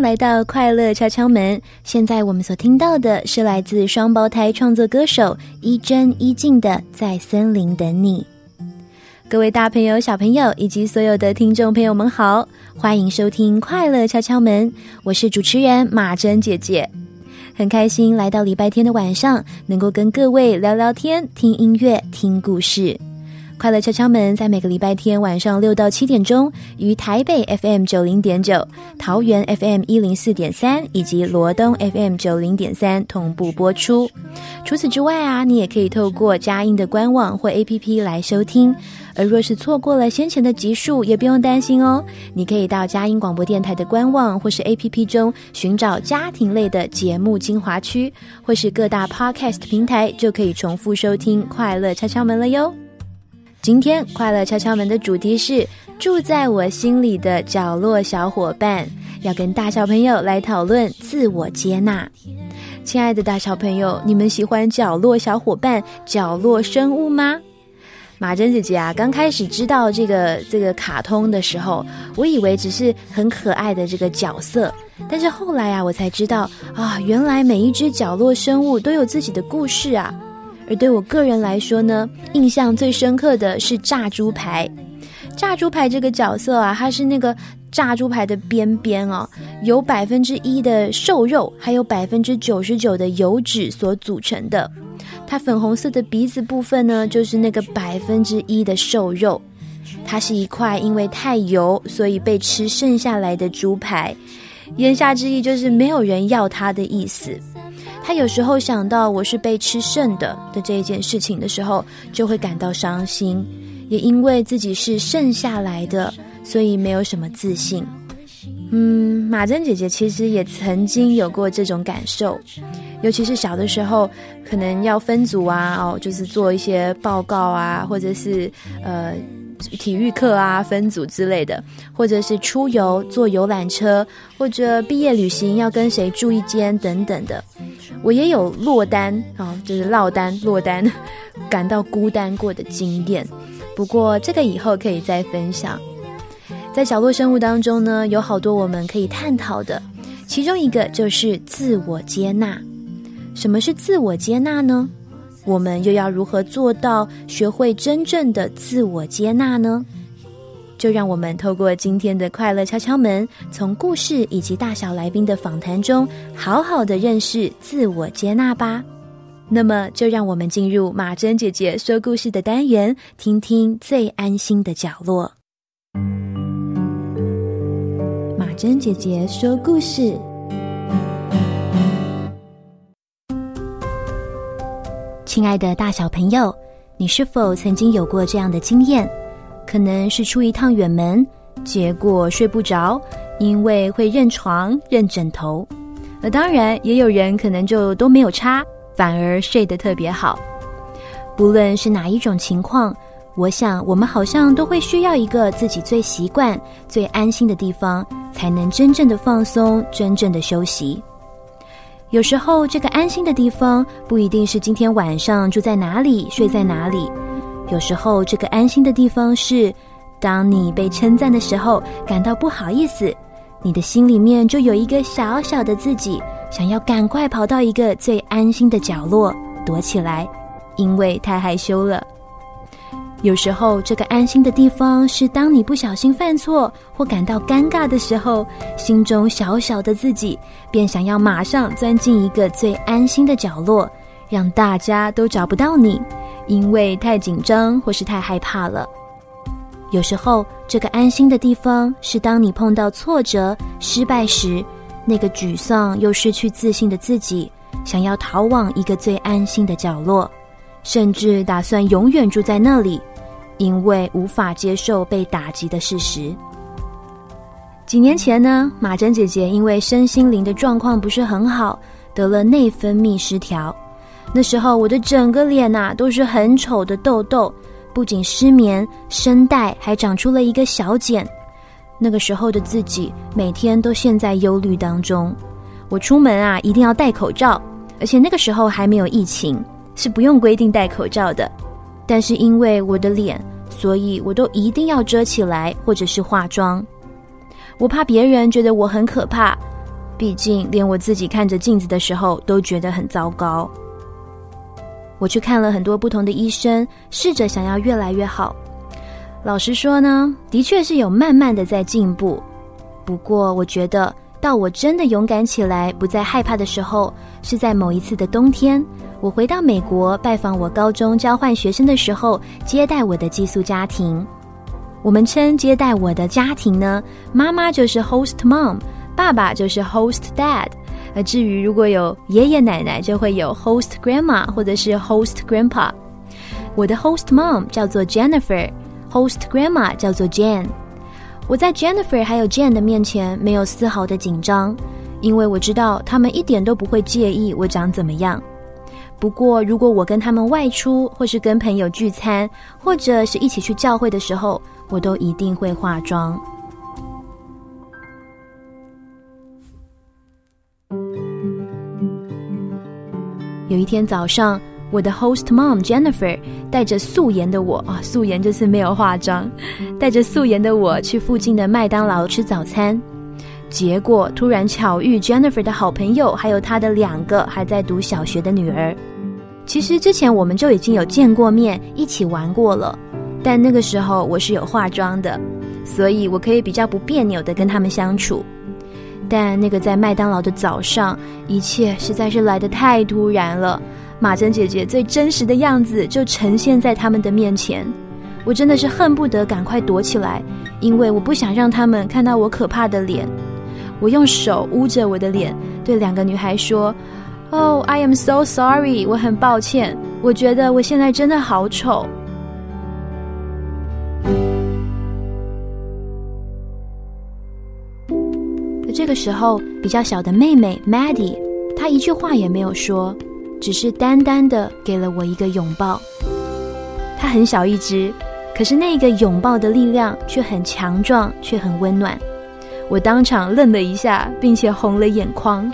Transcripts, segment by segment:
来到快乐敲敲门。现在我们所听到的是来自双胞胎创作歌手一真一静的《在森林等你》。各位大朋友、小朋友以及所有的听众朋友们好，欢迎收听快乐敲敲门，我是主持人马珍姐姐。很开心来到礼拜天的晚上，能够跟各位聊聊天、听音乐、听故事。快乐敲敲门在每个礼拜天晚上六到七点钟，于台北 FM 九零点九、桃园 FM 一零四点三以及罗东 FM 九零点三同步播出。除此之外啊，你也可以透过佳音的官网或 APP 来收听。而若是错过了先前的集数，也不用担心哦。你可以到佳音广播电台的官网或是 APP 中寻找家庭类的节目精华区，或是各大 Podcast 平台，就可以重复收听《快乐敲敲门》了哟。今天《快乐敲敲门》的主题是住在我心里的角落小伙伴，要跟大小朋友来讨论自我接纳。亲爱的大小朋友，你们喜欢角落小伙伴、角落生物吗？马珍姐姐啊，刚开始知道这个这个卡通的时候，我以为只是很可爱的这个角色，但是后来啊，我才知道啊，原来每一只角落生物都有自己的故事啊。而对我个人来说呢，印象最深刻的是炸猪排。炸猪排这个角色啊，它是那个。炸猪排的边边哦，由百分之一的瘦肉，还有百分之九十九的油脂所组成的。它粉红色的鼻子部分呢，就是那个百分之一的瘦肉。它是一块因为太油，所以被吃剩下来的猪排。言下之意就是没有人要它的意思。他有时候想到我是被吃剩的的这一件事情的时候，就会感到伤心，也因为自己是剩下来的。所以没有什么自信。嗯，马珍姐姐其实也曾经有过这种感受，尤其是小的时候，可能要分组啊，哦，就是做一些报告啊，或者是呃体育课啊分组之类的，或者是出游坐游览车，或者毕业旅行要跟谁住一间等等的。我也有落单啊，就是落单落单，感到孤单过的经验。不过这个以后可以再分享。在角落生物当中呢，有好多我们可以探讨的，其中一个就是自我接纳。什么是自我接纳呢？我们又要如何做到学会真正的自我接纳呢？就让我们透过今天的快乐敲敲门，从故事以及大小来宾的访谈中，好好的认识自我接纳吧。那么，就让我们进入马珍姐姐说故事的单元，听听最安心的角落。马珍姐姐说故事。亲爱的大小朋友，你是否曾经有过这样的经验？可能是出一趟远门，结果睡不着，因为会认床、认枕头。那当然，也有人可能就都没有差，反而睡得特别好。不论是哪一种情况。我想，我们好像都会需要一个自己最习惯、最安心的地方，才能真正的放松、真正的休息。有时候，这个安心的地方不一定是今天晚上住在哪里、睡在哪里。有时候，这个安心的地方是，当你被称赞的时候，感到不好意思，你的心里面就有一个小小的自己，想要赶快跑到一个最安心的角落躲起来，因为太害羞了。有时候，这个安心的地方是当你不小心犯错或感到尴尬的时候，心中小小的自己便想要马上钻进一个最安心的角落，让大家都找不到你，因为太紧张或是太害怕了。有时候，这个安心的地方是当你碰到挫折、失败时，那个沮丧又失去自信的自己，想要逃往一个最安心的角落，甚至打算永远住在那里。因为无法接受被打击的事实。几年前呢，马珍姐姐因为身心灵的状况不是很好，得了内分泌失调。那时候我的整个脸呐都是很丑的痘痘，不仅失眠，声带还长出了一个小茧。那个时候的自己每天都陷在忧虑当中。我出门啊一定要戴口罩，而且那个时候还没有疫情，是不用规定戴口罩的。但是因为我的脸，所以我都一定要遮起来，或者是化妆。我怕别人觉得我很可怕，毕竟连我自己看着镜子的时候都觉得很糟糕。我去看了很多不同的医生，试着想要越来越好。老实说呢，的确是有慢慢的在进步。不过我觉得，到我真的勇敢起来，不再害怕的时候，是在某一次的冬天。我回到美国拜访我高中交换学生的时候，接待我的寄宿家庭。我们称接待我的家庭呢，妈妈就是 host mom，爸爸就是 host dad。而至于如果有爷爷奶奶，就会有 host grandma 或者是 host grandpa。我的 host mom 叫做 Jennifer，host grandma 叫做 Jane。我在 Jennifer 还有 Jane 的面前没有丝毫的紧张，因为我知道他们一点都不会介意我长怎么样。不过，如果我跟他们外出，或是跟朋友聚餐，或者是一起去教会的时候，我都一定会化妆。有一天早上，我的 host mom Jennifer 带着素颜的我啊，素颜就是没有化妆，带着素颜的我去附近的麦当劳吃早餐。结果突然巧遇 Jennifer 的好朋友，还有她的两个还在读小学的女儿。其实之前我们就已经有见过面，一起玩过了，但那个时候我是有化妆的，所以我可以比较不别扭的跟他们相处。但那个在麦当劳的早上，一切实在是来得太突然了。马珍姐姐最真实的样子就呈现在他们的面前，我真的是恨不得赶快躲起来，因为我不想让他们看到我可怕的脸。我用手捂着我的脸，对两个女孩说：“Oh, I am so sorry，我很抱歉。我觉得我现在真的好丑。”这个时候，比较小的妹妹 Maddie，她一句话也没有说，只是单单的给了我一个拥抱。它很小一只，可是那个拥抱的力量却很强壮，却很温暖。我当场愣了一下，并且红了眼眶。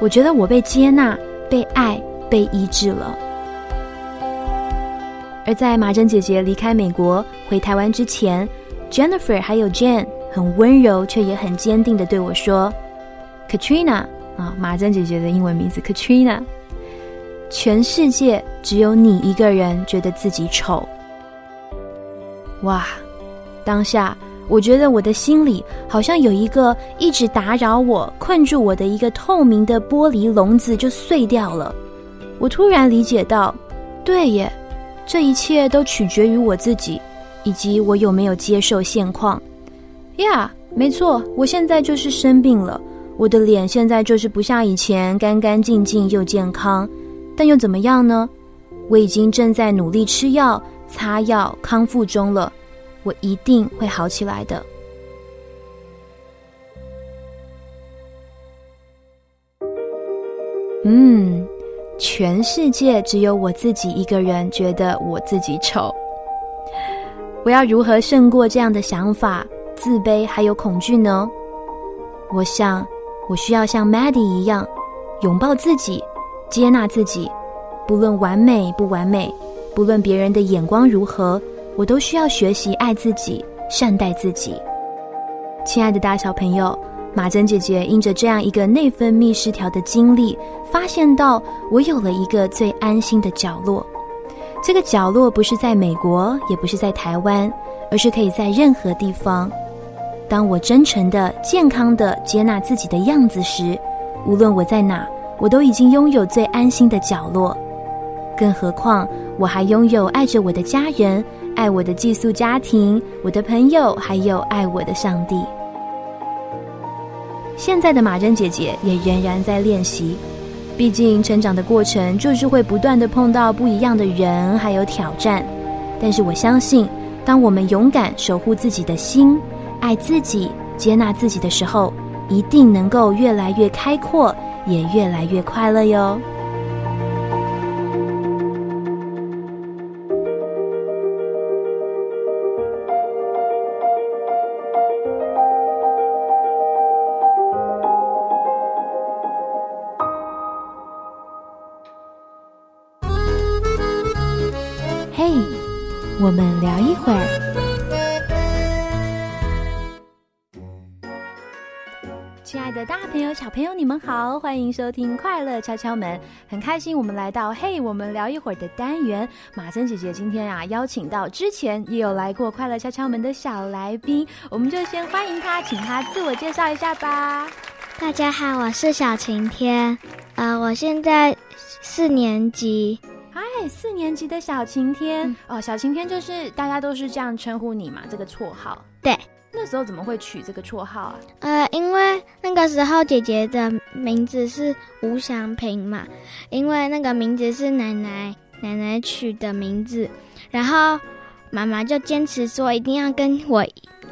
我觉得我被接纳、被爱、被医治了。而在马珍姐姐离开美国回台湾之前，Jennifer 还有 Jane 很温柔却也很坚定的对我说：“Katrina 啊，马珍姐姐的英文名字 Katrina，全世界只有你一个人觉得自己丑。”哇，当下。我觉得我的心里好像有一个一直打扰我、困住我的一个透明的玻璃笼子就碎掉了。我突然理解到，对耶，这一切都取决于我自己，以及我有没有接受现况。呀，没错，我现在就是生病了，我的脸现在就是不像以前干干净净又健康，但又怎么样呢？我已经正在努力吃药、擦药、康复中了。我一定会好起来的。嗯，全世界只有我自己一个人觉得我自己丑。我要如何胜过这样的想法、自卑还有恐惧呢？我想，我需要像 Maddie 一样，拥抱自己，接纳自己，不论完美不完美，不论别人的眼光如何。我都需要学习爱自己，善待自己。亲爱的大小朋友，马珍姐姐因着这样一个内分泌失调的经历，发现到我有了一个最安心的角落。这个角落不是在美国，也不是在台湾，而是可以在任何地方。当我真诚的、健康的接纳自己的样子时，无论我在哪，我都已经拥有最安心的角落。更何况，我还拥有爱着我的家人。爱我的寄宿家庭，我的朋友，还有爱我的上帝。现在的马珍姐姐也仍然在练习，毕竟成长的过程就是会不断的碰到不一样的人，还有挑战。但是我相信，当我们勇敢守护自己的心，爱自己，接纳自己的时候，一定能够越来越开阔，也越来越快乐哟。小朋友，你们好，欢迎收听《快乐敲敲门》，很开心我们来到“嘿，我们聊一会儿”的单元。马珍姐姐今天啊，邀请到之前也有来过《快乐敲敲门》的小来宾，我们就先欢迎他，请他自我介绍一下吧。大家好，我是小晴天，呃，我现在四年级。嗨，四年级的小晴天哦，小晴天就是大家都是这样称呼你嘛，这个绰号。对，那时候怎么会取这个绰号啊？呃，因为那个时候姐姐的名字是吴祥平嘛，因为那个名字是奶奶奶奶取的名字，然后妈妈就坚持说一定要跟我。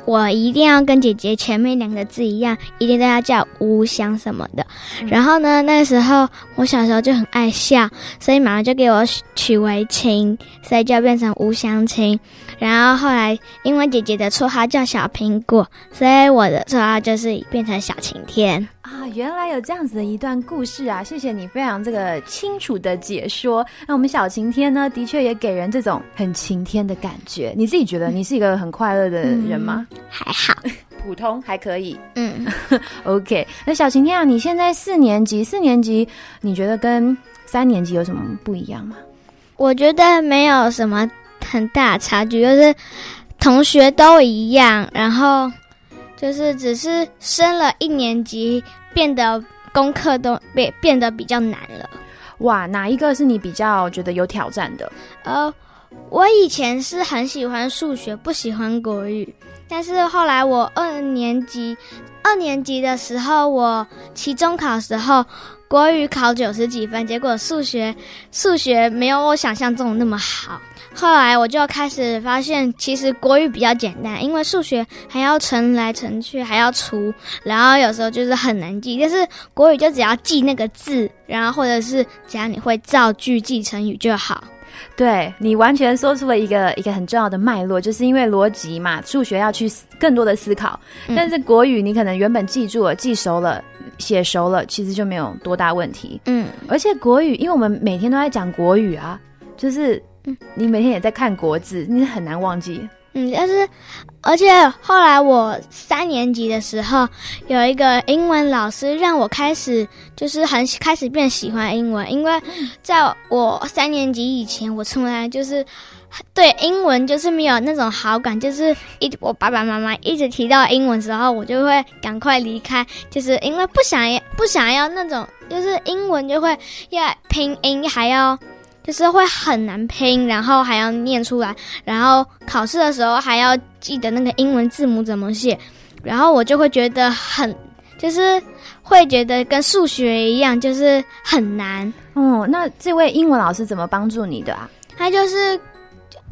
我一定要跟姐姐前面两个字一样，一定都要叫吴香什么的。然后呢，那时候我小时候就很爱笑，所以妈妈就给我取为晴，所以就变成吴香青。然后后来因为姐姐的绰号叫小苹果，所以我的绰号就是变成小晴天。啊，原来有这样子的一段故事啊！谢谢你非常这个清楚的解说。那我们小晴天呢，的确也给人这种很晴天的感觉。你自己觉得你是一个很快乐的人吗？还好，普通还可以。嗯，OK。那小晴天啊，你现在四年级，四年级你觉得跟三年级有什么不一样吗？我觉得没有什么很大差距，就是同学都一样，然后。就是只是升了一年级，变得功课都变变得比较难了。哇，哪一个是你比较觉得有挑战的？呃，我以前是很喜欢数学，不喜欢国语。但是后来我二年级，二年级的时候，我期中考时候，国语考九十几分，结果数学数学没有我想象中那么好。后来我就开始发现，其实国语比较简单，因为数学还要乘来乘去，还要除，然后有时候就是很难记。但是国语就只要记那个字，然后或者是只要你会造句、记成语就好。对你完全说出了一个一个很重要的脉络，就是因为逻辑嘛，数学要去更多的思考，但是国语你可能原本记住了、记熟了、写熟了，其实就没有多大问题。嗯，而且国语，因为我们每天都在讲国语啊，就是。你每天也在看国字，你很难忘记。嗯，但是，而且后来我三年级的时候，有一个英文老师让我开始就是很开始变喜欢英文，因为在我三年级以前，我从来就是对英文就是没有那种好感，就是一我爸爸妈妈一直提到英文时候，我就会赶快离开，就是因为不想要不想要那种就是英文就会要拼音还要。就是会很难拼，然后还要念出来，然后考试的时候还要记得那个英文字母怎么写，然后我就会觉得很，就是会觉得跟数学一样，就是很难。哦，那这位英文老师怎么帮助你的啊？他就是，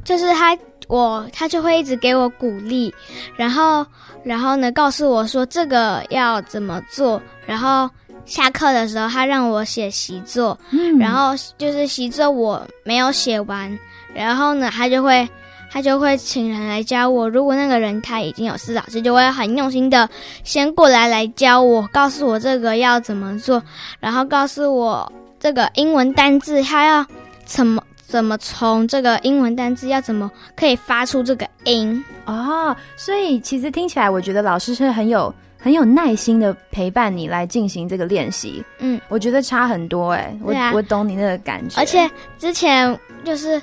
就是他我他就会一直给我鼓励，然后然后呢告诉我说这个要怎么做，然后。下课的时候，他让我写习作，然后就是习作我没有写完，然后呢，他就会他就会请人来教我。如果那个人他已经有事，老师就会很用心的先过来来教我，告诉我这个要怎么做，然后告诉我这个英文单字他要怎么怎么从这个英文单字要怎么可以发出这个音哦。所以其实听起来，我觉得老师是很有。很有耐心的陪伴你来进行这个练习，嗯，我觉得差很多哎，我我懂你那个感觉。而且之前就是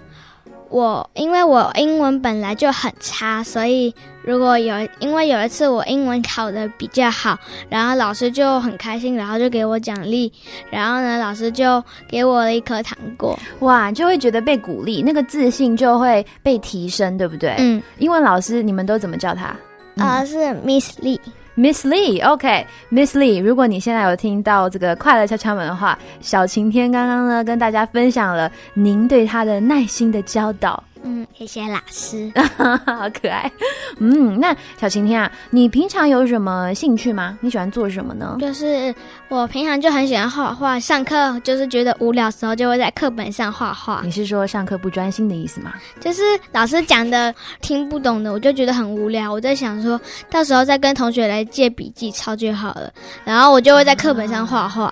我，因为我英文本来就很差，所以如果有因为有一次我英文考的比较好，然后老师就很开心，然后就给我奖励，然后呢，老师就给我了一颗糖果，哇，就会觉得被鼓励，那个自信就会被提升，对不对？嗯，英文老师你们都怎么叫他？啊，是 Miss Lee。Miss Lee，OK，Miss Lee，如果你现在有听到这个快乐敲敲门的话，小晴天刚刚呢跟大家分享了您对他的耐心的教导。嗯，谢谢老师，好可爱。嗯，那小晴天啊，你平常有什么兴趣吗？你喜欢做什么呢？就是我平常就很喜欢画画，上课就是觉得无聊时候就会在课本上画画。你是说上课不专心的意思吗？就是老师讲的听不懂的，我就觉得很无聊。我在想说到时候再跟同学来借笔记抄就好了，然后我就会在课本上画画。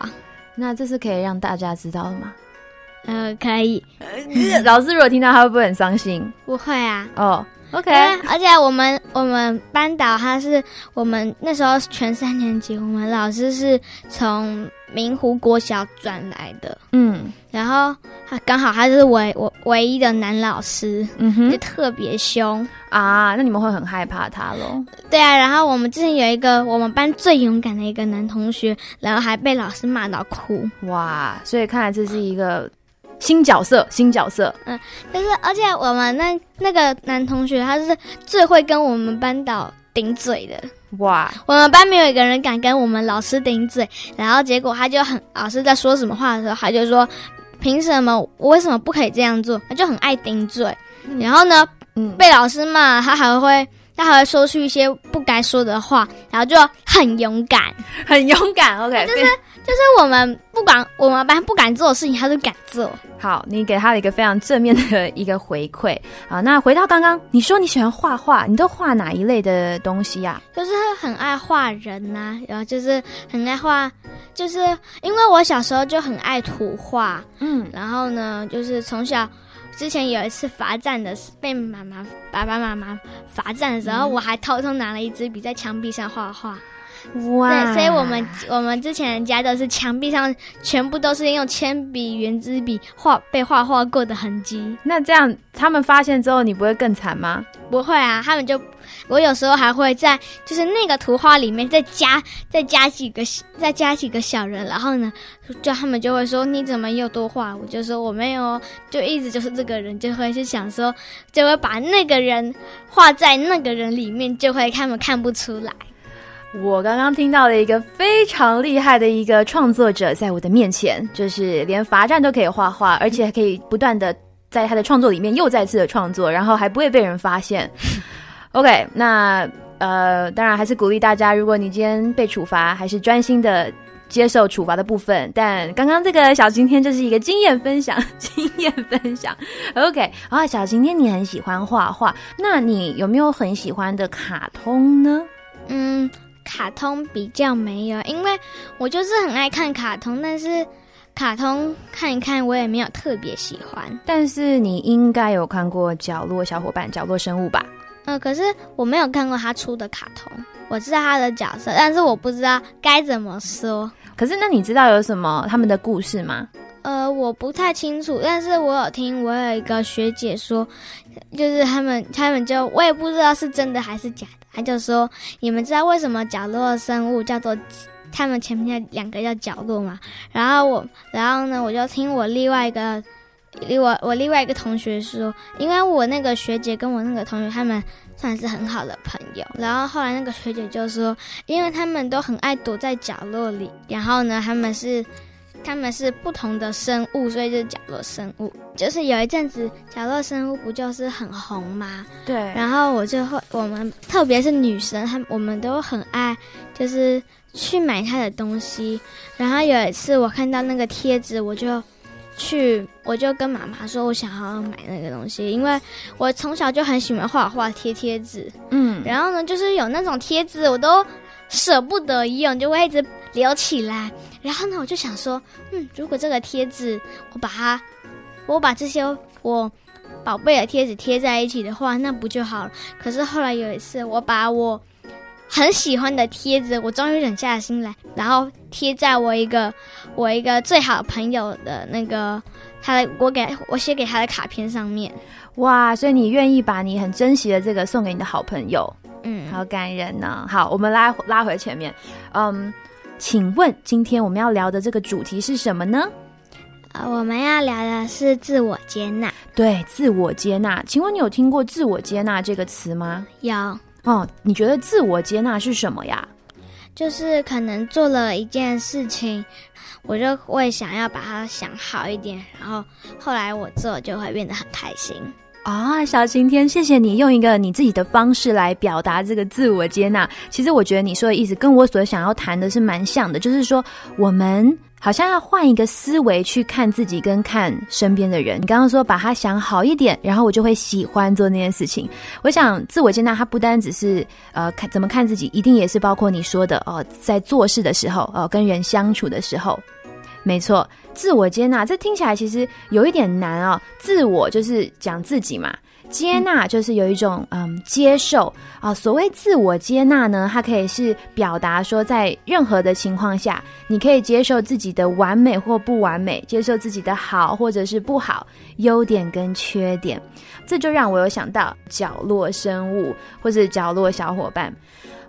那这是可以让大家知道的吗？呃，可以。老师如果听到，他会不会很伤心？不会啊。哦，OK。而且我们我们班导他是我们那时候全三年级，我们老师是从明湖国小转来的。嗯，然后他刚好他是唯我唯一的男老师，嗯哼，就特别凶啊。那你们会很害怕他喽？对啊。然后我们之前有一个我们班最勇敢的一个男同学，然后还被老师骂到哭。哇，所以看来这是一个。新角色，新角色。嗯，就是而且我们那那个男同学，他是最会跟我们班导顶嘴的。哇，我们班没有一个人敢跟我们老师顶嘴，然后结果他就很老师在说什么话的时候，他就说：“凭什么？我为什么不可以这样做？”他就很爱顶嘴。然后呢，嗯，被老师骂，他还会。他还会说出一些不该说的话，然后就很勇敢，很勇敢。OK，就是就是我们不管我们班不敢做的事情，他都敢做。好，你给他了一个非常正面的一个回馈。啊，那回到刚刚，你说你喜欢画画，你都画哪一类的东西呀？就是很爱画人呐，然后就是很爱画，就是因为我小时候就很爱图画，嗯，然后呢，就是从小。之前有一次罚站的，被妈妈、爸爸妈妈罚站的时候，我还偷偷拿了一支笔在墙壁上画画。哇！对，所以我们我们之前家都是墙壁上全部都是用铅笔、圆珠笔画被画画过的痕迹。那这样他们发现之后，你不会更惨吗？不会啊，他们就。我有时候还会在就是那个图画里面再加再加几个再加几个小人，然后呢，就他们就会说你怎么又多画？我就说我没有，就一直就是这个人就会去想说，就会把那个人画在那个人里面，就会他们看不出来。我刚刚听到了一个非常厉害的一个创作者在我的面前，就是连罚站都可以画画，而且还可以不断的在他的创作里面又再次的创作，然后还不会被人发现。OK，那呃，当然还是鼓励大家，如果你今天被处罚，还是专心的接受处罚的部分。但刚刚这个小晴天就是一个经验分享，经验分享。OK，啊，小晴天你很喜欢画画，那你有没有很喜欢的卡通呢？嗯，卡通比较没有，因为我就是很爱看卡通，但是卡通看一看我也没有特别喜欢。但是你应该有看过《角落小伙伴》《角落生物》吧？嗯，可是我没有看过他出的卡通，我知道他的角色，但是我不知道该怎么说。可是那你知道有什么他们的故事吗？呃，我不太清楚，但是我有听我有一个学姐说，就是他们他们就我也不知道是真的还是假的，他就说你们知道为什么角落生物叫做他们前面的两个叫角落吗？然后我然后呢，我就听我另外一个。另外，我另外一个同学说，因为我那个学姐跟我那个同学他们算是很好的朋友，然后后来那个学姐就说，因为他们都很爱躲在角落里，然后呢，他们是他们是不同的生物，所以就是角落生物。就是有一阵子角落生物不就是很红吗？对。然后我就会，我们特别是女生，她我们都很爱，就是去买她的东西。然后有一次我看到那个贴纸，我就。去，我就跟妈妈说，我想要买那个东西，因为我从小就很喜欢画画贴贴纸，嗯，然后呢，就是有那种贴纸，我都舍不得用，就会一直留起来。然后呢，我就想说，嗯，如果这个贴纸，我把它，我把这些我宝贝的贴纸贴在一起的话，那不就好了？可是后来有一次，我把我。很喜欢的贴纸，我终于忍下了心来，然后贴在我一个我一个最好的朋友的那个他的我给我写给他的卡片上面。哇，所以你愿意把你很珍惜的这个送给你的好朋友，嗯，好感人呢。好，我们拉拉回前面，嗯，请问今天我们要聊的这个主题是什么呢？啊，我们要聊的是自我接纳。对，自我接纳。请问你有听过自我接纳这个词吗？有。哦，你觉得自我接纳是什么呀？就是可能做了一件事情，我就会想要把它想好一点，然后后来我做就会变得很开心啊。小晴天，谢谢你用一个你自己的方式来表达这个自我接纳。其实我觉得你说的意思跟我所想要谈的是蛮像的，就是说我们。好像要换一个思维去看自己跟看身边的人。你刚刚说把它想好一点，然后我就会喜欢做那件事情。我想自我接纳，它不单只是呃看怎么看自己，一定也是包括你说的哦，在做事的时候哦，跟人相处的时候。没错，自我接纳这听起来其实有一点难啊。自我就是讲自己嘛。接纳就是有一种嗯接受啊，所谓自我接纳呢，它可以是表达说，在任何的情况下，你可以接受自己的完美或不完美，接受自己的好或者是不好，优点跟缺点，这就让我有想到角落生物或者角落小伙伴。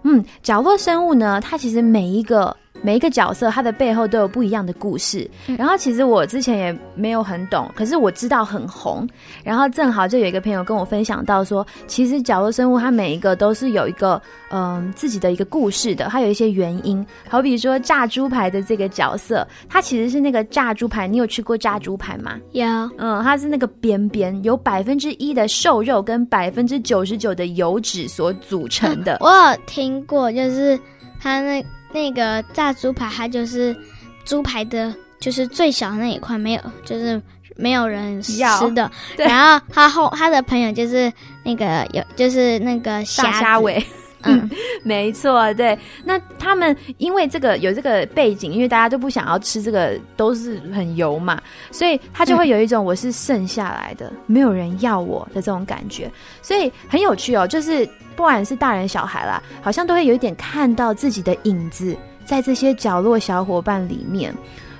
嗯，角落生物呢，它其实每一个每一个角色他的背后都有不一样的故事。然后其实我之前也没有很懂，可是我知道很红。然后正好就有一个朋友跟我分享到说，其实角落生物它每一个都是有一个嗯自己的一个故事的，它有一些原因。好比说炸猪排的这个角色，它其实是那个炸猪排，你有吃过炸猪排吗？有，嗯，它是那个边边有百分之一的瘦肉跟百分之九十九的油脂所组成的。我有听过，就是它那。那个炸猪排，它就是猪排的，就是最小的那一块，没有，就是没有人吃的。然后他后他的朋友就是那个有，就是那个虾虾尾。嗯，没错，对。那他们因为这个有这个背景，因为大家都不想要吃这个，都是很油嘛，所以他就会有一种我是剩下来的，没有人要我的这种感觉。所以很有趣哦，就是。不管是大人小孩啦，好像都会有一点看到自己的影子在这些角落小伙伴里面。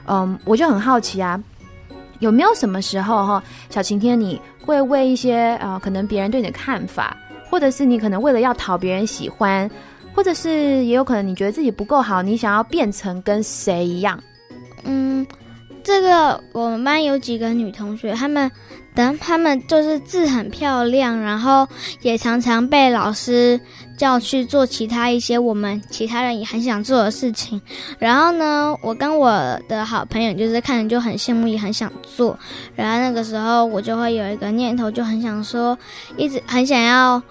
嗯，我就很好奇啊，有没有什么时候哈，小晴天你会为一些啊，可能别人对你的看法，或者是你可能为了要讨别人喜欢，或者是也有可能你觉得自己不够好，你想要变成跟谁一样？嗯，这个我们班有几个女同学，她们。等他们就是字很漂亮，然后也常常被老师叫去做其他一些我们其他人也很想做的事情。然后呢，我跟我的好朋友就是看着就很羡慕，也很想做。然后那个时候我就会有一个念头，就很想说，一直很想要，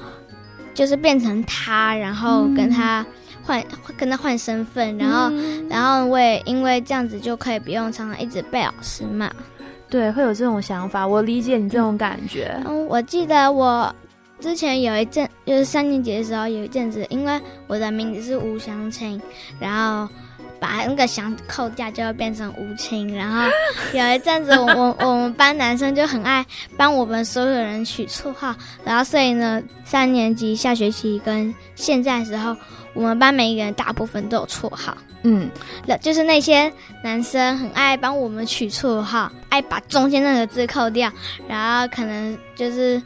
就是变成他，然后跟他换跟他换身份，然后然后我也因为这样子就可以不用常常一直被老师骂。对，会有这种想法，我理解你这种感觉。嗯，我记得我之前有一阵，就是三年级的时候，有一阵子，因为我的名字是吴祥青，然后把那个“祥”扣掉，就会变成吴青。然后 有一阵子，我我我们班男生就很爱帮我们所有人取绰号，然后所以呢，三年级下学期跟现在时候，我们班每一个人大部分都有绰号。嗯，那就是那些男生很爱帮我们取绰号，爱把中间那个字扣掉，然后可能就是，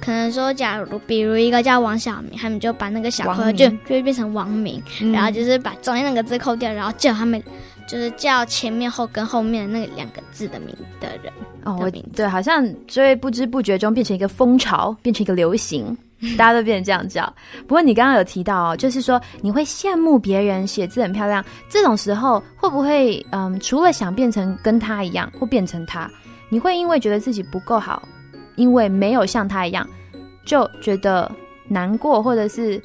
可能说，假如比如一个叫王小明，他们就把那个小科就就会变成王明，然后就是把中间那个字扣掉，然后叫他们就是叫前面后跟后面那两个字的名的人哦，对，好像就会不知不觉中变成一个风潮，变成一个流行。大家都变成这样叫，不过你刚刚有提到哦，就是说你会羡慕别人写字很漂亮，这种时候会不会嗯，除了想变成跟他一样，或变成他，你会因为觉得自己不够好，因为没有像他一样，就觉得难过或者是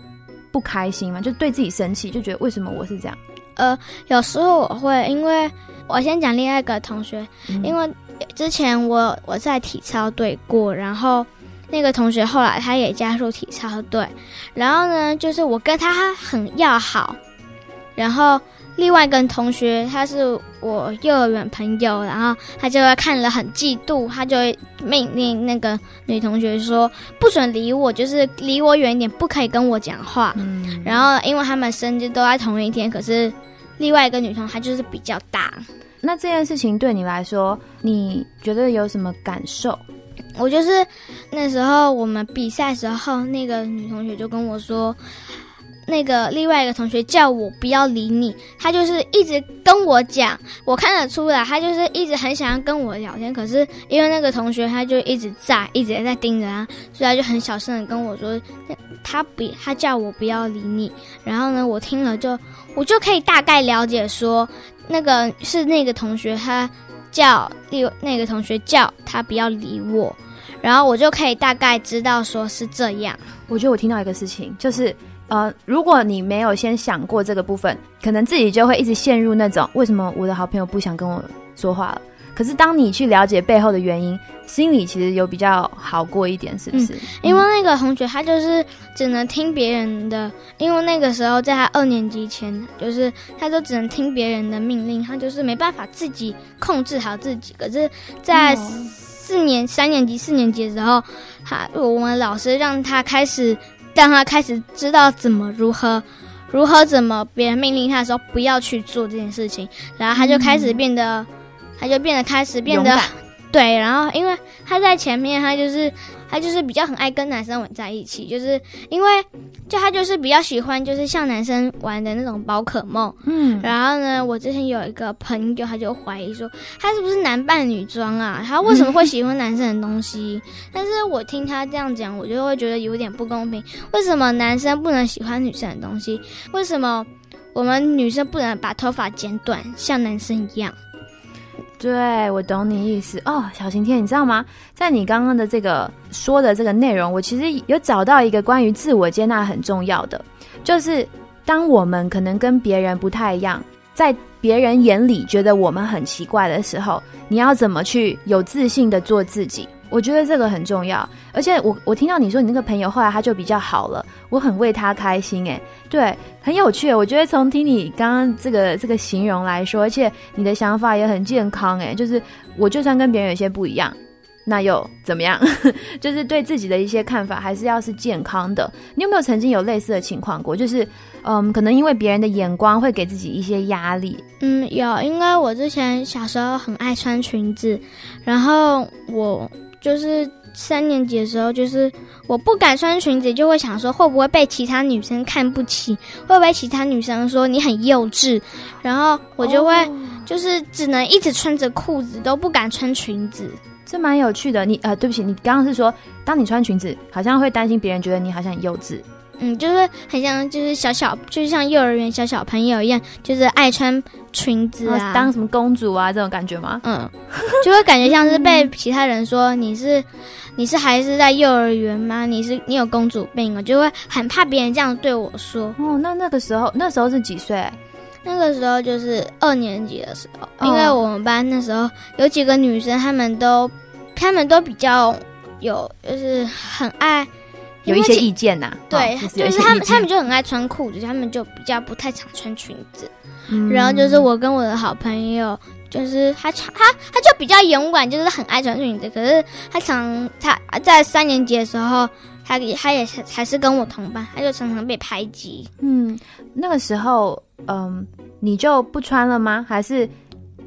不开心嘛？就对自己生气，就觉得为什么我是这样？呃，有时候我会，因为我先讲另外一个同学，因为之前我我在体操队过，然后。那个同学后来他也加入体操队，然后呢，就是我跟他很要好，然后另外一个同学他是我幼儿园朋友，然后他就会看了很嫉妒，他就会命令那个女同学说不准离我，就是离我远一点，不可以跟我讲话。嗯，然后因为他们生日都在同一天，可是另外一个女同她就是比较大。那这件事情对你来说，你觉得有什么感受？我就是那时候我们比赛时候，那个女同学就跟我说，那个另外一个同学叫我不要理你，他就是一直跟我讲，我看得出来，他就是一直很想要跟我聊天，可是因为那个同学他就一直在，一直在盯着他，所以他就很小声的跟我说，他不，他叫我不要理你。然后呢，我听了就，我就可以大概了解说，那个是那个同学他。叫另那个同学叫他不要理我，然后我就可以大概知道说是这样。我觉得我听到一个事情，就是呃，如果你没有先想过这个部分，可能自己就会一直陷入那种为什么我的好朋友不想跟我说话了。可是当你去了解背后的原因，心里其实有比较好过一点，是不是？因为那个同学他就是只能听别人的，因为那个时候在他二年级前，就是他就只能听别人的命令，他就是没办法自己控制好自己。可是，在四年三年级、四年级的时候，他我们老师让他开始，让他开始知道怎么如何如何怎么别人命令他的时候不要去做这件事情，然后他就开始变得。他就变得开始变得对，然后因为他在前面，他就是他就是比较很爱跟男生玩在一起，就是因为就他就是比较喜欢就是像男生玩的那种宝可梦。嗯，然后呢，我之前有一个朋友，他就怀疑说他是不是男扮女装啊？他为什么会喜欢男生的东西？但是我听他这样讲，我就会觉得有点不公平。为什么男生不能喜欢女生的东西？为什么我们女生不能把头发剪短，像男生一样？对，我懂你意思哦，小晴天，你知道吗？在你刚刚的这个说的这个内容，我其实有找到一个关于自我接纳很重要的，就是当我们可能跟别人不太一样，在别人眼里觉得我们很奇怪的时候，你要怎么去有自信的做自己？我觉得这个很重要。而且我我听到你说你那个朋友后来他就比较好了，我很为他开心诶。对，很有趣。我觉得从听你刚刚这个这个形容来说，而且你的想法也很健康诶。就是我就算跟别人有些不一样，那又怎么样？就是对自己的一些看法还是要是健康的。你有没有曾经有类似的情况过？就是嗯，可能因为别人的眼光会给自己一些压力。嗯，有，因为我之前小时候很爱穿裙子，然后我就是三年级的时候，就是我不敢穿裙子，就会想说会不会被其他女生看不起，会不会其他女生说你很幼稚，然后我就会就是只能一直穿着裤子，都不敢穿裙子。这蛮有趣的。你呃，对不起，你刚刚是说，当你穿裙子，好像会担心别人觉得你好像很幼稚。嗯，就是很像，就是小小，就像幼儿园小小朋友一样，就是爱穿裙子啊，当什么公主啊这种感觉吗？嗯，就会感觉像是被其他人说你是你是还是在幼儿园吗？你是你有公主病啊？就会很怕别人这样对我说。哦，那那个时候那时候是几岁？那个时候就是二年级的时候，因为我们班那时候有几个女生，她们都她们都比较有，就是很爱。有一些意见呐，对，就是他们，他们就很爱穿裤子，他们就比较不太常穿裙子。然后就是我跟我的好朋友，就是他他他就比较勇敢，就是很爱穿裙子。可是他常他在三年级的时候，他他也还是跟我同班，他就常常被排挤。嗯，那个时候，嗯，你就不穿了吗？还是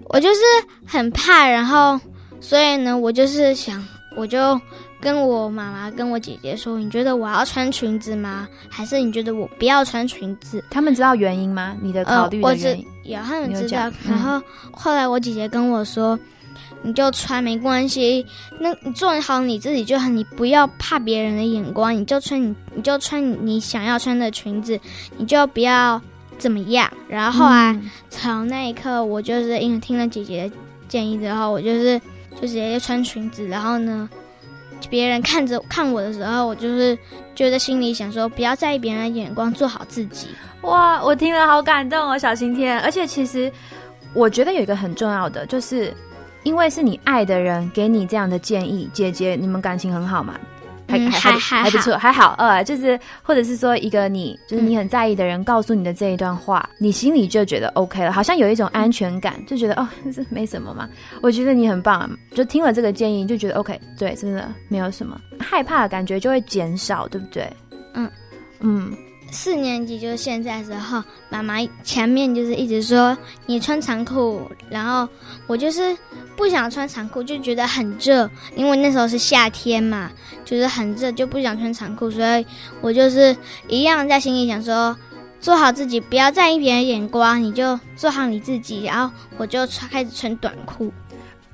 我就是很怕，然后所以呢，我就是想，我就。跟我妈妈跟我姐姐说，你觉得我要穿裙子吗？还是你觉得我不要穿裙子？他们知道原因吗？你的考虑的原因？有，他们知道。然后后来我姐姐跟我说，你就穿没关系，那你做好你自己就好，你不要怕别人的眼光，你就穿你你就穿你想要穿的裙子，你就不要怎么样。然后后来从那一刻，我就是因为听了姐姐的建议之后，我就是就直接穿裙子，然后呢。别人看着看我的时候，我就是觉得心里想说，不要在意别人的眼光，做好自己。哇，我听了好感动哦，小晴天。而且其实我觉得有一个很重要的，就是因为是你爱的人给你这样的建议，姐姐，你们感情很好嘛？还还还还不错，还好，呃，就是或者是说一个你就是你很在意的人告诉你的这一段话，你心里就觉得 OK 了，好像有一种安全感，就觉得哦，这没什么嘛。我觉得你很棒，就听了这个建议就觉得 OK，对，真的没有什么害怕的感觉就会减少，对不对？嗯嗯。四年级就是现在时候，妈妈前面就是一直说你穿长裤，然后我就是不想穿长裤，就觉得很热，因为那时候是夏天嘛，就是很热，就不想穿长裤，所以我就是一样在心里想说，做好自己，不要在意别人眼光，你就做好你自己，然后我就穿开始穿短裤，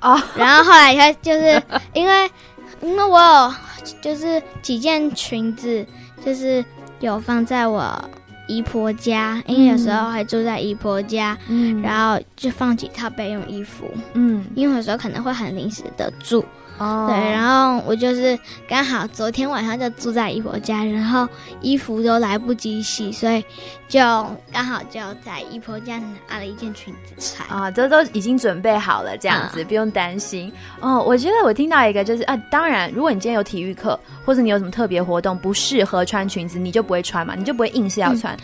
哦，然后后来他就是 因为因为我有就是几件裙子，就是。有放在我姨婆家，因为有时候还住在姨婆家，嗯，然后就放几套备用衣服，嗯，因为有时候可能会很临时的住。哦，对，然后我就是刚好昨天晚上就住在姨婆家，然后衣服都来不及洗，所以就刚好就在姨婆家拿了一件裙子穿啊，这都已经准备好了，这样子不用担心哦。我觉得我听到一个就是啊，当然，如果你今天有体育课或者你有什么特别活动不适合穿裙子，你就不会穿嘛，你就不会硬是要穿。嗯，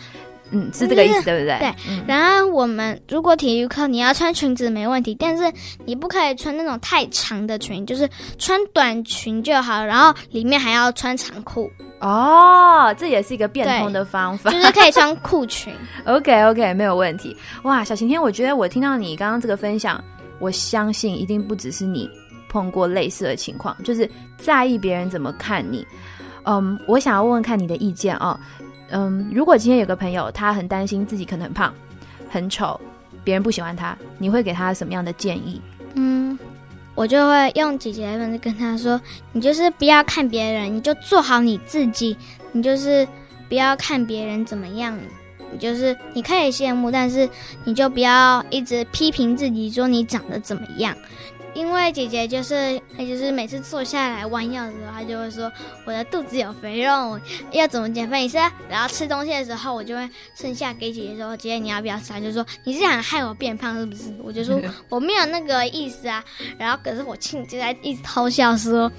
是这个意思，对不对？对。然后我们如果体育课你要穿裙子没问题，但是你不可以穿那种太长的裙，就是穿短裙就好，然后里面还要穿长裤。哦，这也是一个变通的方法，就是可以穿裤裙。OK OK，没有问题。哇，小晴天，我觉得我听到你刚刚这个分享，我相信一定不只是你碰过类似的情况，就是在意别人怎么看你。嗯，我想要问问看你的意见哦。嗯，如果今天有个朋友，他很担心自己可能很胖、很丑，别人不喜欢他，你会给他什么样的建议？嗯，我就会用姐姐的方式跟他说：“你就是不要看别人，你就做好你自己。你就是不要看别人怎么样，你就是你可以羡慕，但是你就不要一直批评自己，说你长得怎么样。”因为姐姐就是，她就是每次坐下来弯腰的时候，她就会说我的肚子有肥肉，要怎么减肥？你是，然后吃东西的时候，我就会剩下给姐姐说，姐姐你要不要吃？她就说你是想害我变胖是不是？我就说我没有那个意思啊。然后可是我亲就在一直偷笑说，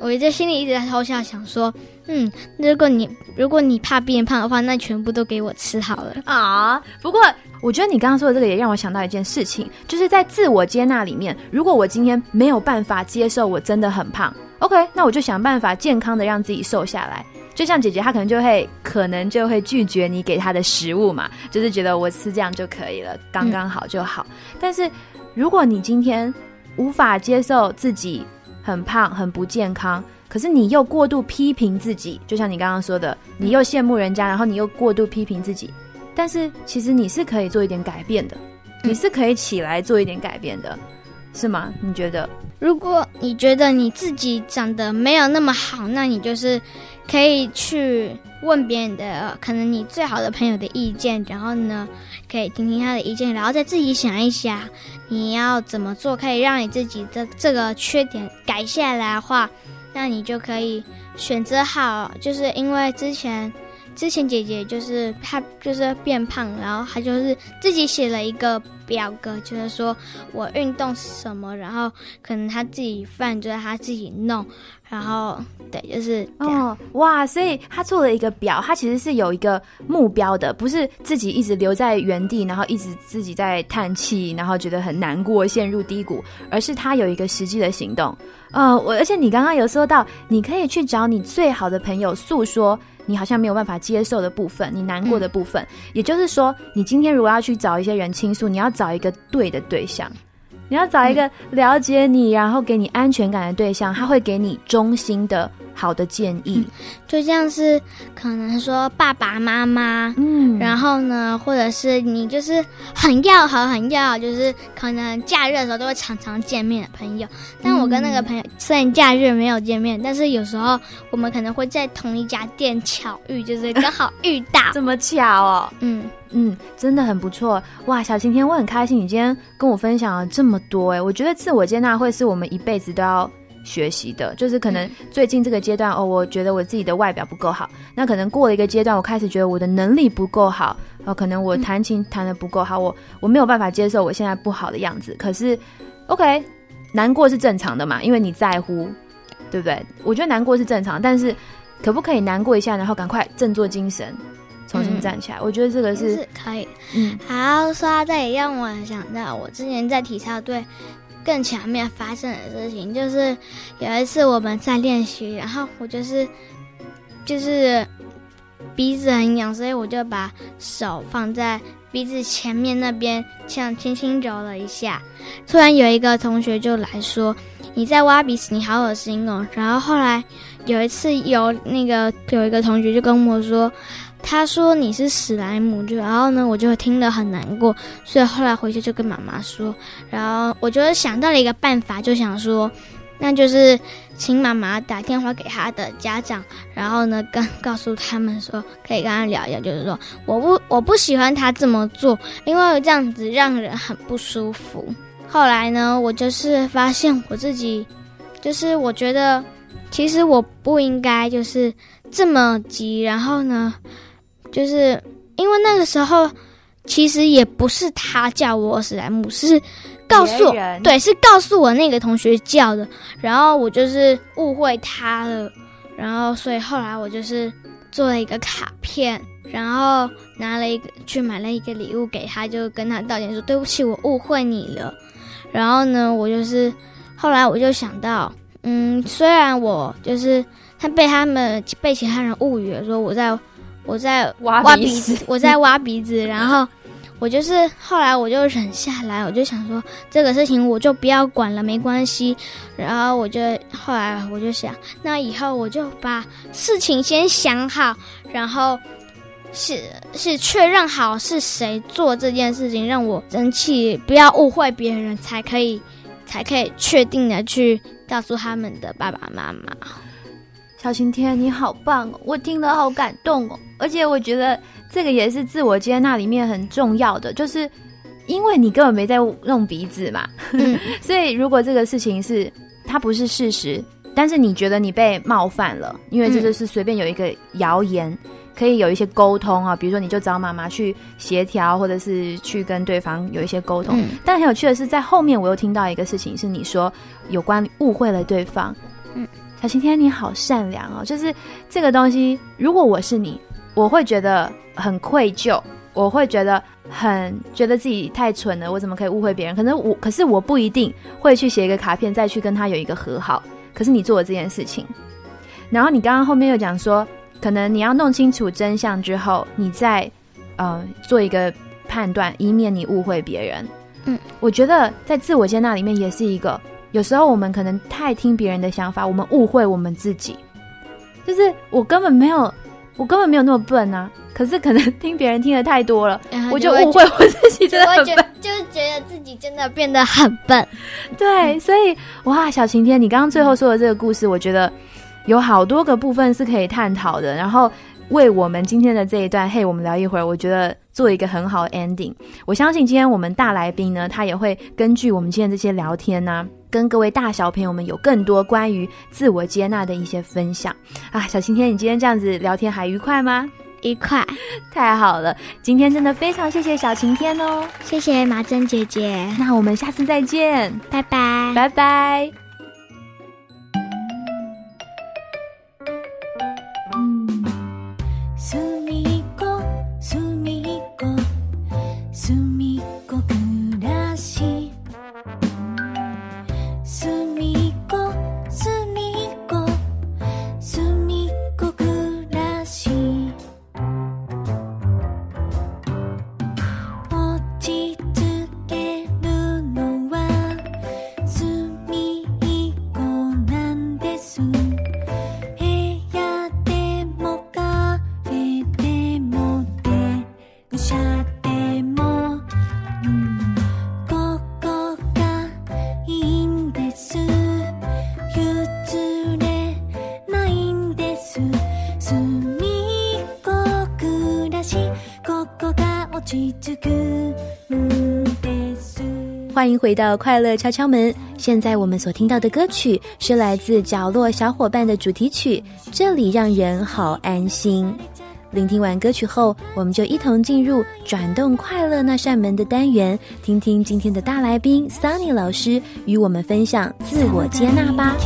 我在心里一直在偷笑，想说，嗯，如果你如果你怕变胖的话，那全部都给我吃好了啊。不过。我觉得你刚刚说的这个也让我想到一件事情，就是在自我接纳里面，如果我今天没有办法接受我真的很胖，OK，那我就想办法健康的让自己瘦下来。就像姐姐，她可能就会可能就会拒绝你给她的食物嘛，就是觉得我吃这样就可以了，刚刚好就好。但是如果你今天无法接受自己很胖、很不健康，可是你又过度批评自己，就像你刚刚说的，你又羡慕人家，然后你又过度批评自己。但是其实你是可以做一点改变的，你是可以起来做一点改变的，是吗？你觉得？如果你觉得你自己长得没有那么好，那你就是可以去问别人的，可能你最好的朋友的意见，然后呢，可以听听他的意见，然后再自己想一想，你要怎么做可以让你自己的这个缺点改下来的话，那你就可以选择好，就是因为之前。之前姐姐就是她就是变胖，然后她就是自己写了一个表格，就是说我运动什么，然后可能她自己饭就是她自己弄，然后对，就是哦哇，所以她做了一个表，她其实是有一个目标的，不是自己一直留在原地，然后一直自己在叹气，然后觉得很难过，陷入低谷，而是她有一个实际的行动。呃，我而且你刚刚有说到，你可以去找你最好的朋友诉说。你好像没有办法接受的部分，你难过的部分，也就是说，你今天如果要去找一些人倾诉，你要找一个对的对象，你要找一个了解你，然后给你安全感的对象，他会给你衷心的。好的建议，就像是可能说爸爸妈妈，嗯，然后呢，或者是你就是很要好、很要好，就是可能假日的时候都会常常见面的朋友。但我跟那个朋友虽然假日没有见面，但是有时候我们可能会在同一家店巧遇，就是刚好遇到，这么巧哦。嗯嗯，真的很不错哇，小晴天，我很开心你今天跟我分享了这么多哎，我觉得自我接纳会是我们一辈子都要。学习的，就是可能最近这个阶段哦，我觉得我自己的外表不够好。那可能过了一个阶段，我开始觉得我的能力不够好，哦，可能我弹琴弹的不够好，我我没有办法接受我现在不好的样子。可是，OK，难过是正常的嘛，因为你在乎，对不对？我觉得难过是正常，但是可不可以难过一下，然后赶快振作精神，重新站起来？我觉得这个是可以。嗯，好，说到这里，让我想到我之前在体操队。更前面发生的事情就是，有一次我们在练习，然后我就是就是鼻子很痒，所以我就把手放在鼻子前面那边，像轻轻揉了一下。突然有一个同学就来说：“你在挖鼻子，你好恶心哦。”然后后来有一次有那个有一个同学就跟我说。他说你是史莱姆，就然后呢，我就听了很难过，所以后来回去就跟妈妈说，然后我就想到了一个办法，就想说，那就是请妈妈打电话给他的家长，然后呢，跟告诉他们说，可以跟他聊一聊，就是说，我不我不喜欢他这么做，因为这样子让人很不舒服。后来呢，我就是发现我自己，就是我觉得，其实我不应该就是这么急，然后呢。就是因为那个时候，其实也不是他叫我史莱姆，是告诉我，对，是告诉我那个同学叫的。然后我就是误会他了，然后所以后来我就是做了一个卡片，然后拿了一个去买了一个礼物给他，就跟他道歉说对不起，我误会你了。然后呢，我就是后来我就想到，嗯，虽然我就是他被他们被其他人误以为说我在。我在挖鼻子，我在挖鼻子，然后我我就是后来我就忍下来，我就想说这个事情我就不要管了，没关系。然后我就后来我就想，那以后我就把事情先想好，然后是是确认好是谁做这件事情让我生气，不要误会别人，才可以 才可以确定的去告诉他们的爸爸妈妈。小晴天，你好棒哦！我听了好感动哦，而且我觉得这个也是自我接纳里面很重要的，就是因为你根本没在弄鼻子嘛，所以如果这个事情是它不是事实，但是你觉得你被冒犯了，因为这就是随便有一个谣言，可以有一些沟通啊，比如说你就找妈妈去协调，或者是去跟对方有一些沟通。但很有趣的是，在后面我又听到一个事情，是你说有关误会了对方，嗯。小晴天，你好善良哦！就是这个东西，如果我是你，我会觉得很愧疚，我会觉得很觉得自己太蠢了。我怎么可以误会别人？可能我，可是我不一定会去写一个卡片，再去跟他有一个和好。可是你做了这件事情，然后你刚刚后面又讲说，可能你要弄清楚真相之后，你再呃做一个判断，以免你误会别人。嗯，我觉得在自我接纳里面也是一个。有时候我们可能太听别人的想法，我们误会我们自己。就是我根本没有，我根本没有那么笨啊！可是可能听别人听的太多了，我就误会我自己真的很笨，就是觉得自己真的变得很笨。对，所以哇，小晴天，你刚刚最后说的这个故事，我觉得有好多个部分是可以探讨的。然后为我们今天的这一段，嘿，我们聊一会儿，我觉得做一个很好的 ending。我相信今天我们大来宾呢，他也会根据我们今天这些聊天呢。跟各位大小朋友们有更多关于自我接纳的一些分享啊！小晴天，你今天这样子聊天还愉快吗？愉快，太好了！今天真的非常谢谢小晴天哦，谢谢麻珍姐姐，那我们下次再见，拜拜，拜拜。回到快乐敲敲门。现在我们所听到的歌曲是来自角落小伙伴的主题曲，这里让人好安心。聆听完歌曲后，我们就一同进入转动快乐那扇门的单元，听听今天的大来宾 Sunny 老师与我们分享自我接纳吧。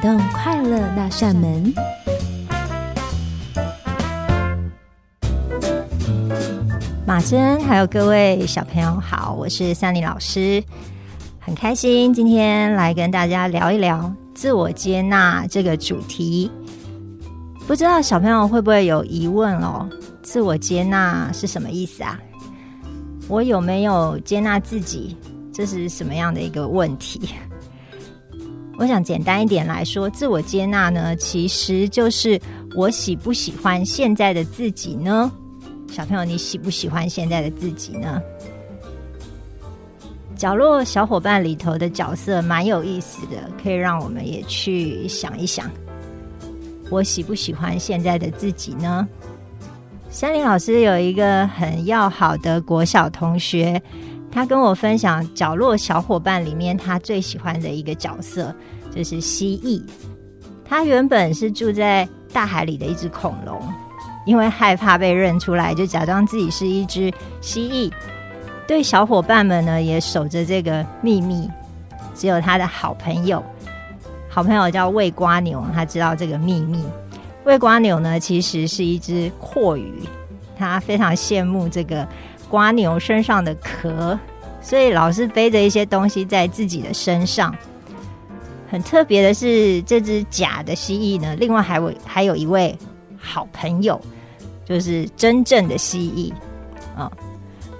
快乐那扇门，马珍，还有各位小朋友好，我是三林老师，很开心今天来跟大家聊一聊自我接纳这个主题。不知道小朋友会不会有疑问哦？自我接纳是什么意思啊？我有没有接纳自己？这是什么样的一个问题？我想简单一点来说，自我接纳呢，其实就是我喜不喜欢现在的自己呢？小朋友，你喜不喜欢现在的自己呢？角落小伙伴里头的角色蛮有意思的，可以让我们也去想一想，我喜不喜欢现在的自己呢？山林老师有一个很要好的国小同学。他跟我分享角落小伙伴里面他最喜欢的一个角色就是蜥蜴。他原本是住在大海里的一只恐龙，因为害怕被认出来，就假装自己是一只蜥蜴。对小伙伴们呢，也守着这个秘密。只有他的好朋友，好朋友叫喂瓜牛，他知道这个秘密。喂瓜牛呢，其实是一只阔鱼，他非常羡慕这个。瓜牛身上的壳，所以老是背着一些东西在自己的身上。很特别的是，这只假的蜥蜴呢，另外还有还有一位好朋友，就是真正的蜥蜴啊。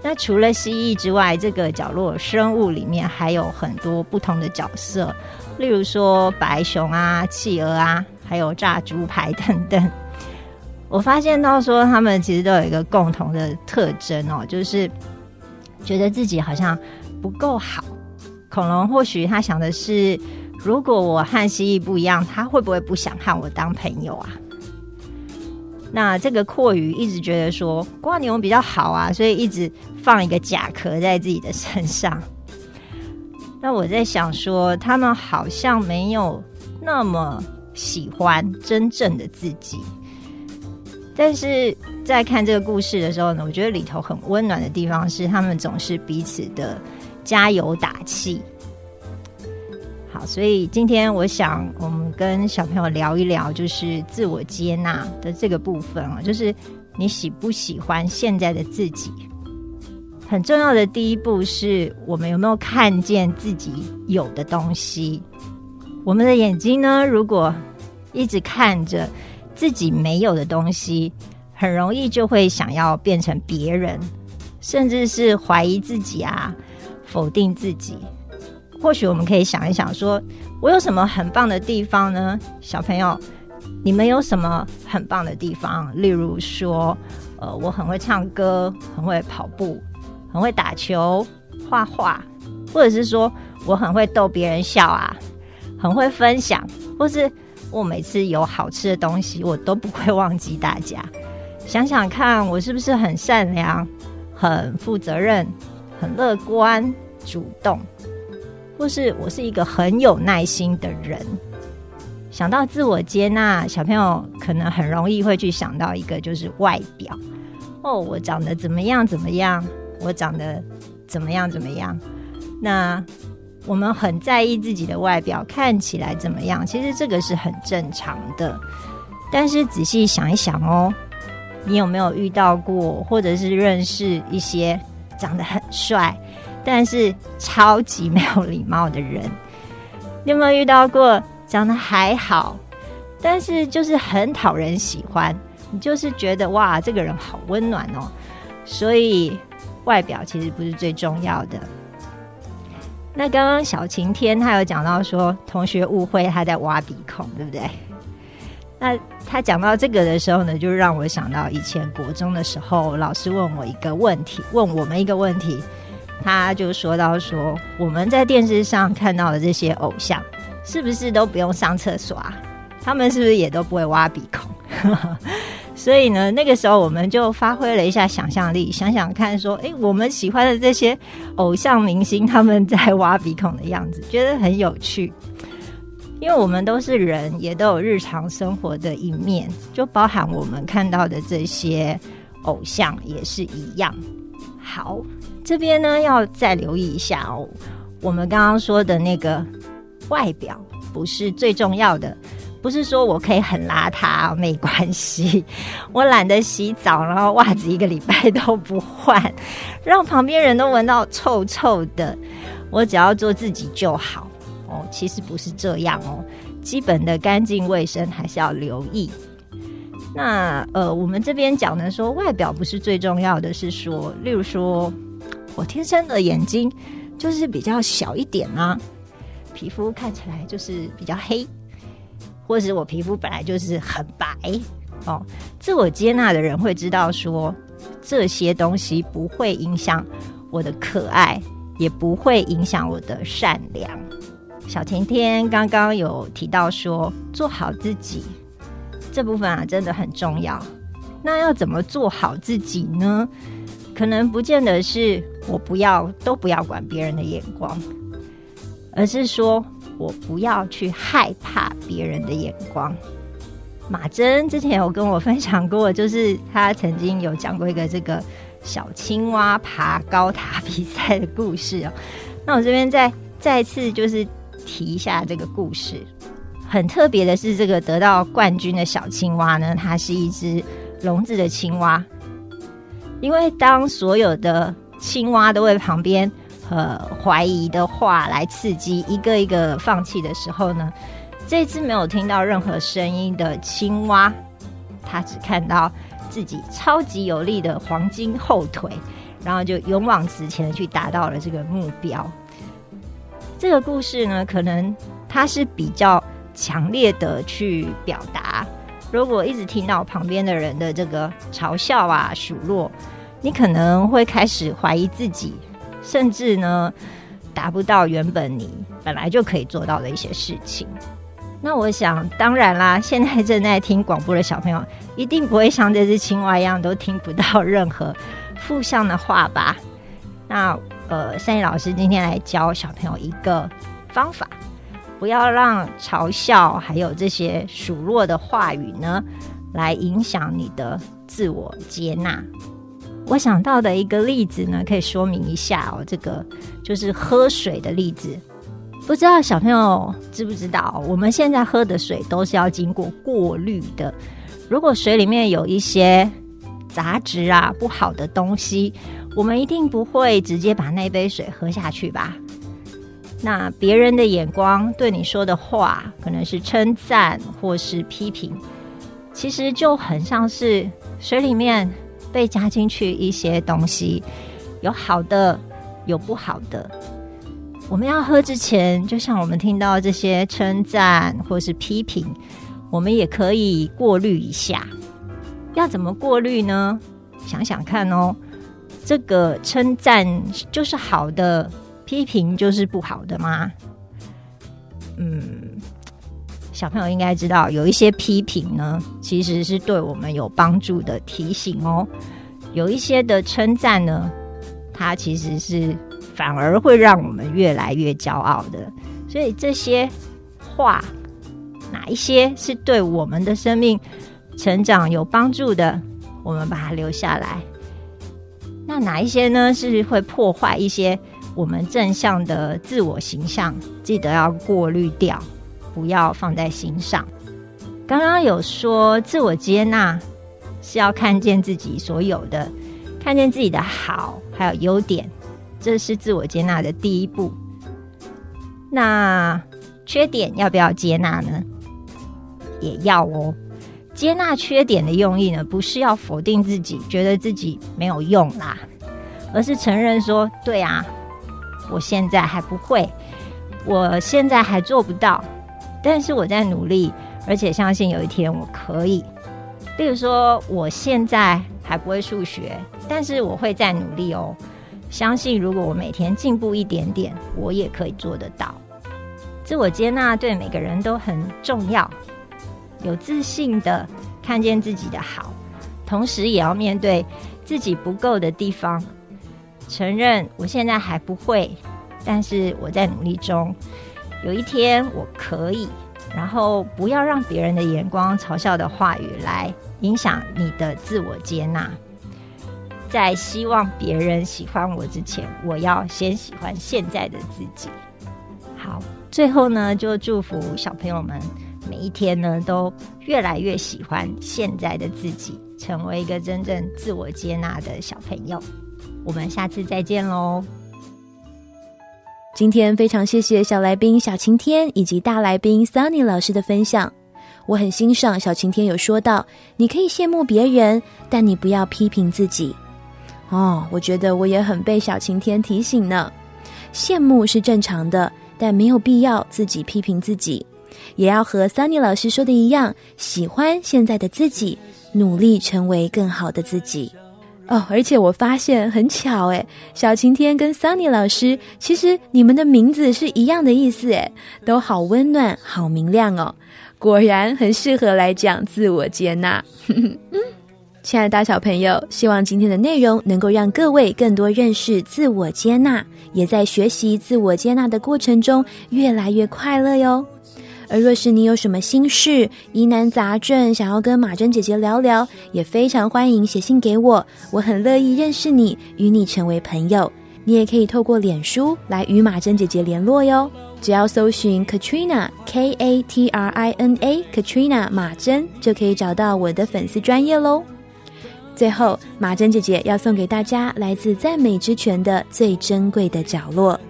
那除了蜥蜴之外，这个角落生物里面还有很多不同的角色，例如说白熊啊、企鹅啊，还有炸猪排等等。我发现到说，他们其实都有一个共同的特征哦，就是觉得自己好像不够好。恐龙或许他想的是，如果我和蜥蜴不一样，他会不会不想和我当朋友啊？那这个阔鱼一直觉得说，瓜牛比较好啊，所以一直放一个甲壳在自己的身上。那我在想说，他们好像没有那么喜欢真正的自己。但是在看这个故事的时候呢，我觉得里头很温暖的地方是，他们总是彼此的加油打气。好，所以今天我想我们跟小朋友聊一聊，就是自我接纳的这个部分啊，就是你喜不喜欢现在的自己？很重要的第一步是我们有没有看见自己有的东西？我们的眼睛呢，如果一直看着。自己没有的东西，很容易就会想要变成别人，甚至是怀疑自己啊，否定自己。或许我们可以想一想，说我有什么很棒的地方呢？小朋友，你们有什么很棒的地方？例如说，呃，我很会唱歌，很会跑步，很会打球、画画，或者是说我很会逗别人笑啊，很会分享，或是。我每次有好吃的东西，我都不会忘记大家。想想看，我是不是很善良、很负责任、很乐观、主动，或是我是一个很有耐心的人？想到自我接纳，小朋友可能很容易会去想到一个，就是外表。哦，我长得怎么样？怎么样？我长得怎么样？怎么样？那。我们很在意自己的外表看起来怎么样，其实这个是很正常的。但是仔细想一想哦，你有没有遇到过，或者是认识一些长得很帅，但是超级没有礼貌的人？你有没有遇到过长得还好，但是就是很讨人喜欢？你就是觉得哇，这个人好温暖哦。所以外表其实不是最重要的。那刚刚小晴天他有讲到说，同学误会他在挖鼻孔，对不对？那他讲到这个的时候呢，就让我想到以前国中的时候，老师问我一个问题，问我们一个问题，他就说到说，我们在电视上看到的这些偶像，是不是都不用上厕所啊？他们是不是也都不会挖鼻孔？所以呢，那个时候我们就发挥了一下想象力，想想看，说，哎，我们喜欢的这些偶像明星，他们在挖鼻孔的样子，觉得很有趣。因为我们都是人，也都有日常生活的一面，就包含我们看到的这些偶像也是一样。好，这边呢要再留意一下哦，我们刚刚说的那个外表不是最重要的。不是说我可以很邋遢没关系，我懒得洗澡，然后袜子一个礼拜都不换，让旁边人都闻到臭臭的，我只要做自己就好哦。其实不是这样哦，基本的干净卫生还是要留意。那呃，我们这边讲的说外表不是最重要的，是说，例如说我天生的眼睛就是比较小一点啊。皮肤看起来就是比较黑，或是我皮肤本来就是很白哦。自我接纳的人会知道说，这些东西不会影响我的可爱，也不会影响我的善良。小甜甜刚刚有提到说，做好自己这部分啊，真的很重要。那要怎么做好自己呢？可能不见得是我不要都不要管别人的眼光，而是说我不要去害怕别人的眼光。马珍之前有跟我分享过，就是他曾经有讲过一个这个小青蛙爬高塔比赛的故事哦。那我这边再再次就是提一下这个故事。很特别的是，这个得到冠军的小青蛙呢，它是一只笼子的青蛙。因为当所有的青蛙都为旁边呃怀疑的话来刺激，一个一个放弃的时候呢，这只没有听到任何声音的青蛙，它只看到自己超级有力的黄金后腿，然后就勇往直前的去达到了这个目标。这个故事呢，可能它是比较强烈的去表达。如果一直听到旁边的人的这个嘲笑啊、数落，你可能会开始怀疑自己，甚至呢达不到原本你本来就可以做到的一些事情。那我想，当然啦，现在正在听广播的小朋友，一定不会像这只青蛙一样，都听不到任何负向的话吧？那呃，善意老师今天来教小朋友一个方法。不要让嘲笑还有这些数落的话语呢，来影响你的自我接纳。我想到的一个例子呢，可以说明一下哦，这个就是喝水的例子。不知道小朋友知不知道，我们现在喝的水都是要经过过滤的。如果水里面有一些杂质啊、不好的东西，我们一定不会直接把那杯水喝下去吧？那别人的眼光对你说的话，可能是称赞或是批评，其实就很像是水里面 被加进去一些东西，有好的，有不好的。我们要喝之前，就像我们听到这些称赞或是批评，我们也可以过滤一下。要怎么过滤呢？想想看哦，这个称赞就是好的。批评就是不好的吗？嗯，小朋友应该知道，有一些批评呢，其实是对我们有帮助的提醒哦。有一些的称赞呢，它其实是反而会让我们越来越骄傲的。所以这些话，哪一些是对我们的生命成长有帮助的，我们把它留下来。那哪一些呢，是会破坏一些？我们正向的自我形象，记得要过滤掉，不要放在心上。刚刚有说自我接纳是要看见自己所有的，看见自己的好还有优点，这是自我接纳的第一步。那缺点要不要接纳呢？也要哦。接纳缺点的用意呢，不是要否定自己，觉得自己没有用啦，而是承认说，对啊。我现在还不会，我现在还做不到，但是我在努力，而且相信有一天我可以。例如说，我现在还不会数学，但是我会再努力哦。相信如果我每天进步一点点，我也可以做得到。自我接纳对每个人都很重要，有自信的看见自己的好，同时也要面对自己不够的地方。承认我现在还不会，但是我在努力中。有一天我可以，然后不要让别人的眼光、嘲笑的话语来影响你的自我接纳。在希望别人喜欢我之前，我要先喜欢现在的自己。好，最后呢，就祝福小朋友们每一天呢都越来越喜欢现在的自己，成为一个真正自我接纳的小朋友。我们下次再见喽！今天非常谢谢小来宾小晴天以及大来宾 Sunny 老师的分享。我很欣赏小晴天有说到，你可以羡慕别人，但你不要批评自己。哦，我觉得我也很被小晴天提醒呢。羡慕是正常的，但没有必要自己批评自己，也要和 Sunny 老师说的一样，喜欢现在的自己，努力成为更好的自己。哦，而且我发现很巧诶，小晴天跟 Sunny 老师，其实你们的名字是一样的意思诶，都好温暖，好明亮哦，果然很适合来讲自我接纳。亲爱的大小朋友，希望今天的内容能够让各位更多认识自我接纳，也在学习自我接纳的过程中越来越快乐哟。而若是你有什么心事、疑难杂症，想要跟马珍姐姐聊聊，也非常欢迎写信给我，我很乐意认识你，与你成为朋友。你也可以透过脸书来与马珍姐姐联络哟，只要搜寻 Katrina K A T R I N A Katrina 马珍，就可以找到我的粉丝专业喽。最后，马珍姐姐要送给大家来自赞美之泉的最珍贵的角落。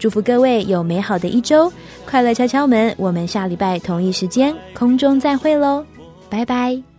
祝福各位有美好的一周，快乐敲敲门。我们下礼拜同一时间空中再会喽，拜拜。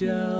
笑。